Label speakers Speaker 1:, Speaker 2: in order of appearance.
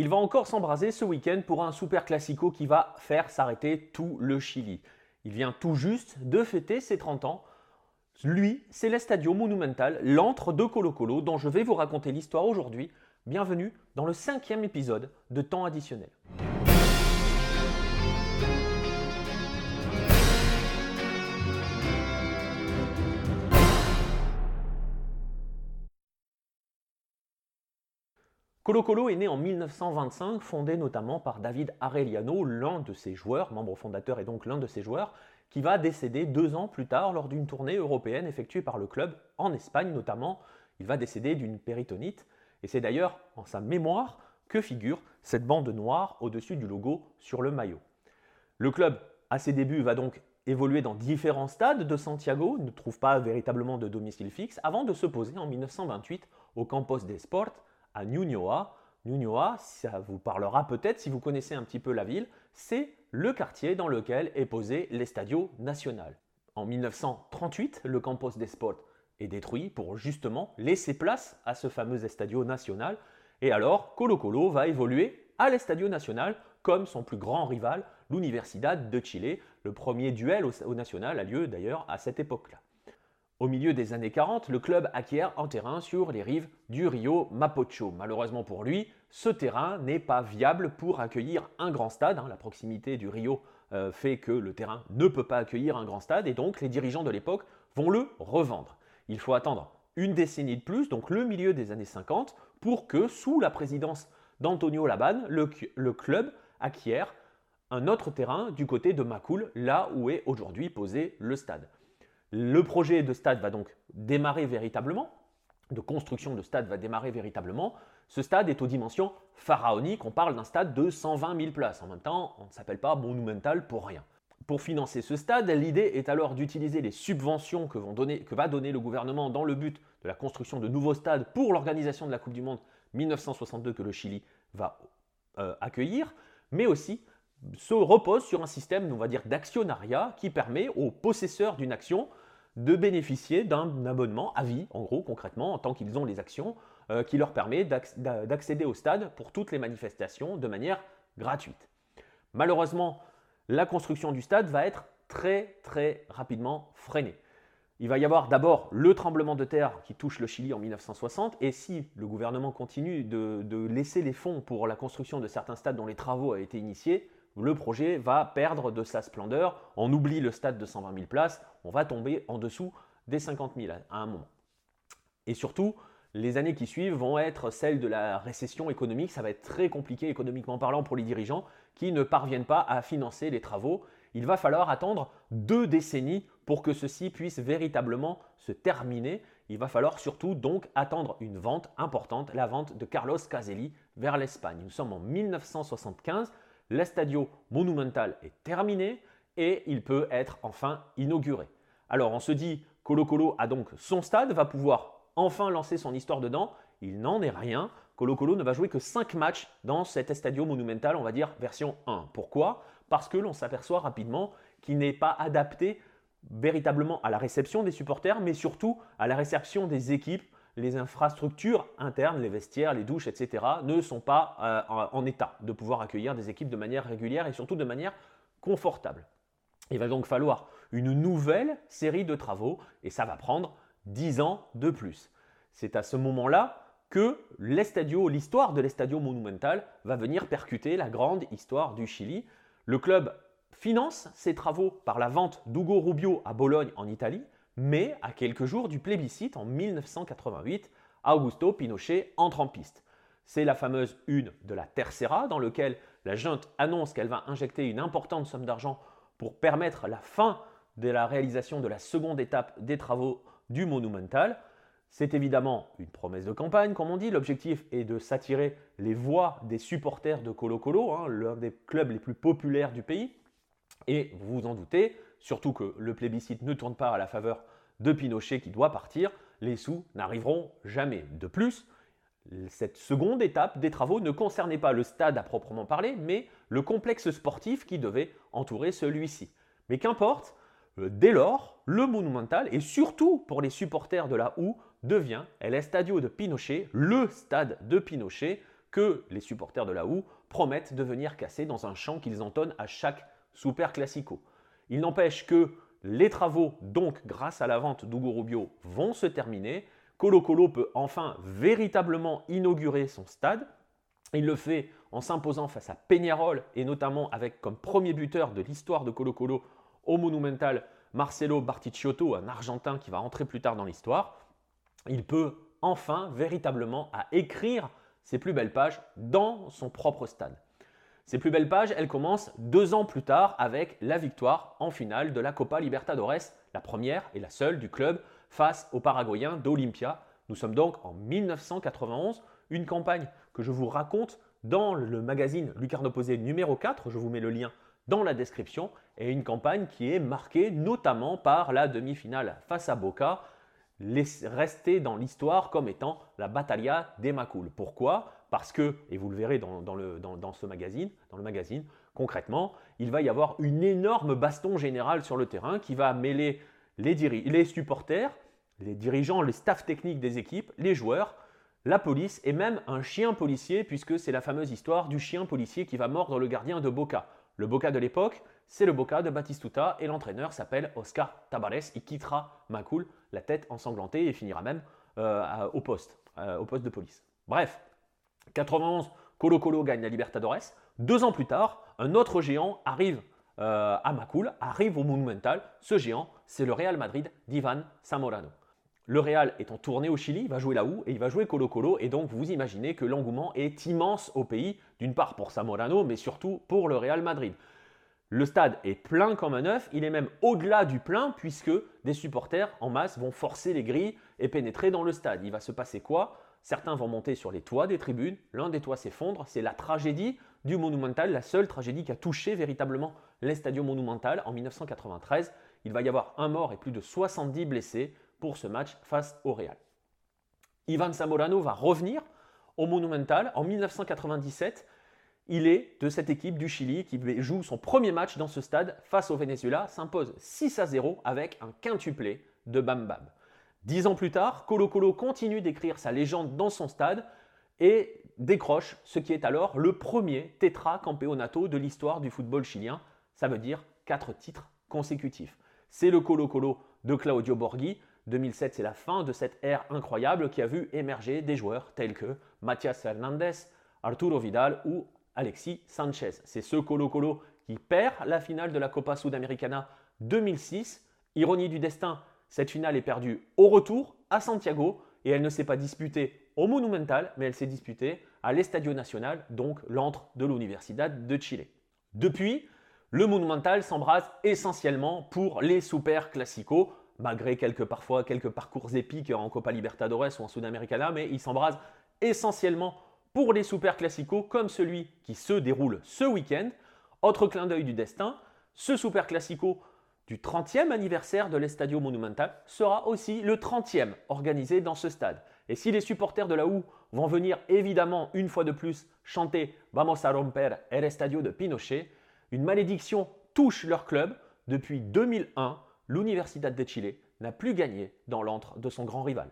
Speaker 1: Il va encore s'embraser ce week-end pour un super classico qui va faire s'arrêter tout le Chili. Il vient tout juste de fêter ses 30 ans. Lui, c'est l'Estadio Monumental, l'antre de Colo Colo, dont je vais vous raconter l'histoire aujourd'hui. Bienvenue dans le cinquième épisode de Temps additionnel. Colo Colo est né en 1925, fondé notamment par David Arellano, l'un de ses joueurs, membre fondateur et donc l'un de ses joueurs, qui va décéder deux ans plus tard lors d'une tournée européenne effectuée par le club en Espagne notamment. Il va décéder d'une péritonite et c'est d'ailleurs en sa mémoire que figure cette bande noire au-dessus du logo sur le maillot. Le club, à ses débuts, va donc évoluer dans différents stades de Santiago, ne trouve pas véritablement de domicile fixe, avant de se poser en 1928 au Campos des Sports à Ñuñoa. Ñuñoa, ça vous parlera peut-être si vous connaissez un petit peu la ville, c'est le quartier dans lequel est posé l'Estadio Nacional. En 1938, le Campos des Sports est détruit pour justement laisser place à ce fameux Estadio Nacional. Et alors, Colo Colo va évoluer à l'Estadio Nacional comme son plus grand rival, l'Universidad de Chile. Le premier duel au National a lieu d'ailleurs à cette époque-là. Au milieu des années 40, le club acquiert un terrain sur les rives du Rio Mapocho. Malheureusement pour lui, ce terrain n'est pas viable pour accueillir un grand stade. Hein. La proximité du Rio euh, fait que le terrain ne peut pas accueillir un grand stade et donc les dirigeants de l'époque vont le revendre. Il faut attendre une décennie de plus, donc le milieu des années 50, pour que sous la présidence d'Antonio Laban, le, club acquiert un autre terrain du côté de Macul, là où est aujourd'hui posé le stade. Le projet de stade va donc démarrer véritablement, de construction de stade va démarrer véritablement. Ce stade est aux dimensions pharaoniques, on parle d'un stade de 120 000 places. En même temps, on ne s'appelle pas monumental pour rien. Pour financer ce stade, l'idée est alors d'utiliser les subventions que, va donner le gouvernement dans le but de la construction de nouveaux stades pour l'organisation de la Coupe du Monde 1962 que le Chili va euh, accueillir, mais aussi se repose sur un système, on va dire, d'actionnariat qui permet aux possesseurs d'une action de bénéficier d'un abonnement à vie, en gros, concrètement, en tant qu'ils ont les actions, euh, qui leur permet d'accéder au stade pour toutes les manifestations de manière gratuite. Malheureusement, la construction du stade va être très très rapidement freinée. Il va y avoir d'abord le tremblement de terre qui touche le Chili en 1960, et si le gouvernement continue de, de laisser les fonds pour la construction de certains stades dont les travaux ont été initiés, le projet va perdre de sa splendeur. On oublie le stade de 120 000 places, on va tomber en dessous des 50 000 à un moment. Et surtout, les années qui suivent vont être celles de la récession économique. Ça va être très compliqué économiquement parlant pour les dirigeants qui ne parviennent pas à financer les travaux. Il va falloir attendre deux décennies pour que ceci puisse véritablement se terminer. Il va falloir surtout donc attendre une vente importante, la vente de Carlos Caselli vers l'Espagne. Nous sommes en 1975 l'Estadio Monumental est terminé et il peut être enfin inauguré. Alors on se dit, Colo Colo a donc son stade, va pouvoir enfin lancer son histoire dedans. Il n'en est rien. Colo Colo ne va jouer que 5 matchs dans cet Estadio Monumental, on va dire version 1. Pourquoi? Parce que l'on s'aperçoit rapidement qu'il n'est pas adapté véritablement à la réception des supporters, mais surtout à la réception des équipes les infrastructures internes, les vestiaires, les douches, etc., ne sont pas euh, en état de pouvoir accueillir des équipes de manière régulière et surtout de manière confortable. Il va donc falloir une nouvelle série de travaux et ça va prendre 10 ans de plus. C'est à ce moment-là que l'histoire de l'Estadio Monumental va venir percuter la grande histoire du Chili. Le club finance ses travaux par la vente d'Ugo Rubio à Bologne en Italie, mais à quelques jours du plébiscite en 1988, Augusto Pinochet entre en piste. C'est la fameuse une de la Tercera dans laquelle la junte annonce qu'elle va injecter une importante somme d'argent pour permettre la fin de la réalisation de la seconde étape des travaux du Monumental. C'est évidemment une promesse de campagne, comme on dit. L'objectif est de s'attirer les voix des supporters de Colo Colo, hein, l'un des clubs les plus populaires du pays. Et vous vous en doutez, surtout que le plébiscite ne tourne pas à la faveur de Pinochet qui doit partir, les sous n'arriveront jamais. De plus, cette seconde étape des travaux ne concernait pas le stade à proprement parler, mais le complexe sportif qui devait entourer celui-ci. Mais qu'importe, euh, dès lors, le Monumental, et surtout pour les supporters de la OU, devient El Estadio de Pinochet, le stade de Pinochet, que les supporters de la OU promettent de venir casser dans un chant qu'ils entonnent à chaque Super Classico. Il n'empêche que les travaux, donc grâce à la vente d'Ugo Rubio, vont se terminer. Colo Colo peut enfin véritablement inaugurer son stade. Il le fait en s'imposant face à Peñarol et notamment avec comme premier buteur de l'histoire de Colo Colo au Monumental Marcelo Barticciotto, un Argentin qui va entrer plus tard dans l'histoire. Il peut enfin véritablement écrire ses plus belles pages dans son propre stade. Ces plus belles pages, elles commencent deux ans plus tard avec la victoire en finale de la Copa Libertadores, la première et la seule du club face aux Paraguayens d'Olympia. Nous sommes donc en 1991, une campagne que je vous raconte dans le magazine Lucarno Posé numéro 4, je vous mets le lien dans la description, et une campagne qui est marquée notamment par la demi-finale face à Boca, restée dans l'histoire comme étant la Battaglia des Macul. Pourquoi? Parce que, et vous le verrez dans, le, ce magazine, dans le magazine, concrètement, il va y avoir une énorme baston générale sur le terrain qui va mêler les, les supporters, les dirigeants, les staffs techniques des équipes, les joueurs, la police et même un chien policier, puisque c'est la fameuse histoire du chien policier qui va mordre le gardien de Boca. Le Boca de l'époque, c'est le Boca de Batistuta et l'entraîneur s'appelle Oscar Tabares. Il quittera Macul, la tête ensanglantée, et finira même euh, au poste, euh, au poste de police. Bref, 91, Colo Colo gagne la Libertadores. Deux ans plus tard, un autre géant arrive euh, à Macul, arrive au Monumental. Ce géant, c'est le Real Madrid d'Ivan Zamorano. Le Real est en tournée au Chili, il va jouer là-haut et il va jouer Colo Colo. Et donc vous imaginez que l'engouement est immense au pays, d'une part pour Zamorano, mais surtout pour le Real Madrid. Le stade est plein comme un œuf, il est même au-delà du plein puisque des supporters en masse vont forcer les grilles et pénétrer dans le stade. Il va se passer quoi? Certains vont monter sur les toits des tribunes, l'un des toits s'effondre, c'est la tragédie du Monumental, la seule tragédie qui a touché véritablement l'Estadio Monumental en 1993. Il va y avoir un mort et plus de 70 blessés pour ce match face au Real. Ivan Zamorano va revenir au Monumental en 1997. Il est de cette équipe du Chili qui joue son premier match dans ce stade face au Venezuela, s'impose 6 à 0 avec un quintuplé de Bam. Dix ans plus tard, Colo Colo continue d'écrire sa légende dans son stade et décroche ce qui est alors le premier tetra-campeonato de l'histoire du football chilien. Ça veut dire quatre titres consécutifs. C'est le Colo Colo de Claudio Borghi, 2007, c'est la fin de cette ère incroyable qui a vu émerger des joueurs tels que Mathias Fernandez, Arturo Vidal ou Alexis Sanchez. C'est ce Colo Colo qui perd la finale de la Copa Sudamericana 2006. Ironie du destin, cette finale est perdue au retour à Santiago et elle ne s'est pas disputée au Monumental, mais elle s'est disputée à l'Estadio Nacional, donc l'antre de l'Universidad de Chile. Depuis, le Monumental s'embrase essentiellement pour les Super Classico, malgré quelques, parfois quelques parcours épiques en Copa Libertadores ou en Sudamericana, mais il s'embrase essentiellement pour les Super Classico comme celui qui se déroule ce week-end. Autre clin d'œil du destin, ce Super Classico du 30e anniversaire de l'Estadio Monumental sera aussi le 30e organisé dans ce stade. Et si les supporters de la OU vont venir évidemment une fois de plus chanter Vamos a romper el estadio de Pinochet, une malédiction touche leur club depuis 2001 l'Universidad de Chile n'a plus gagné dans l'antre de son grand rival.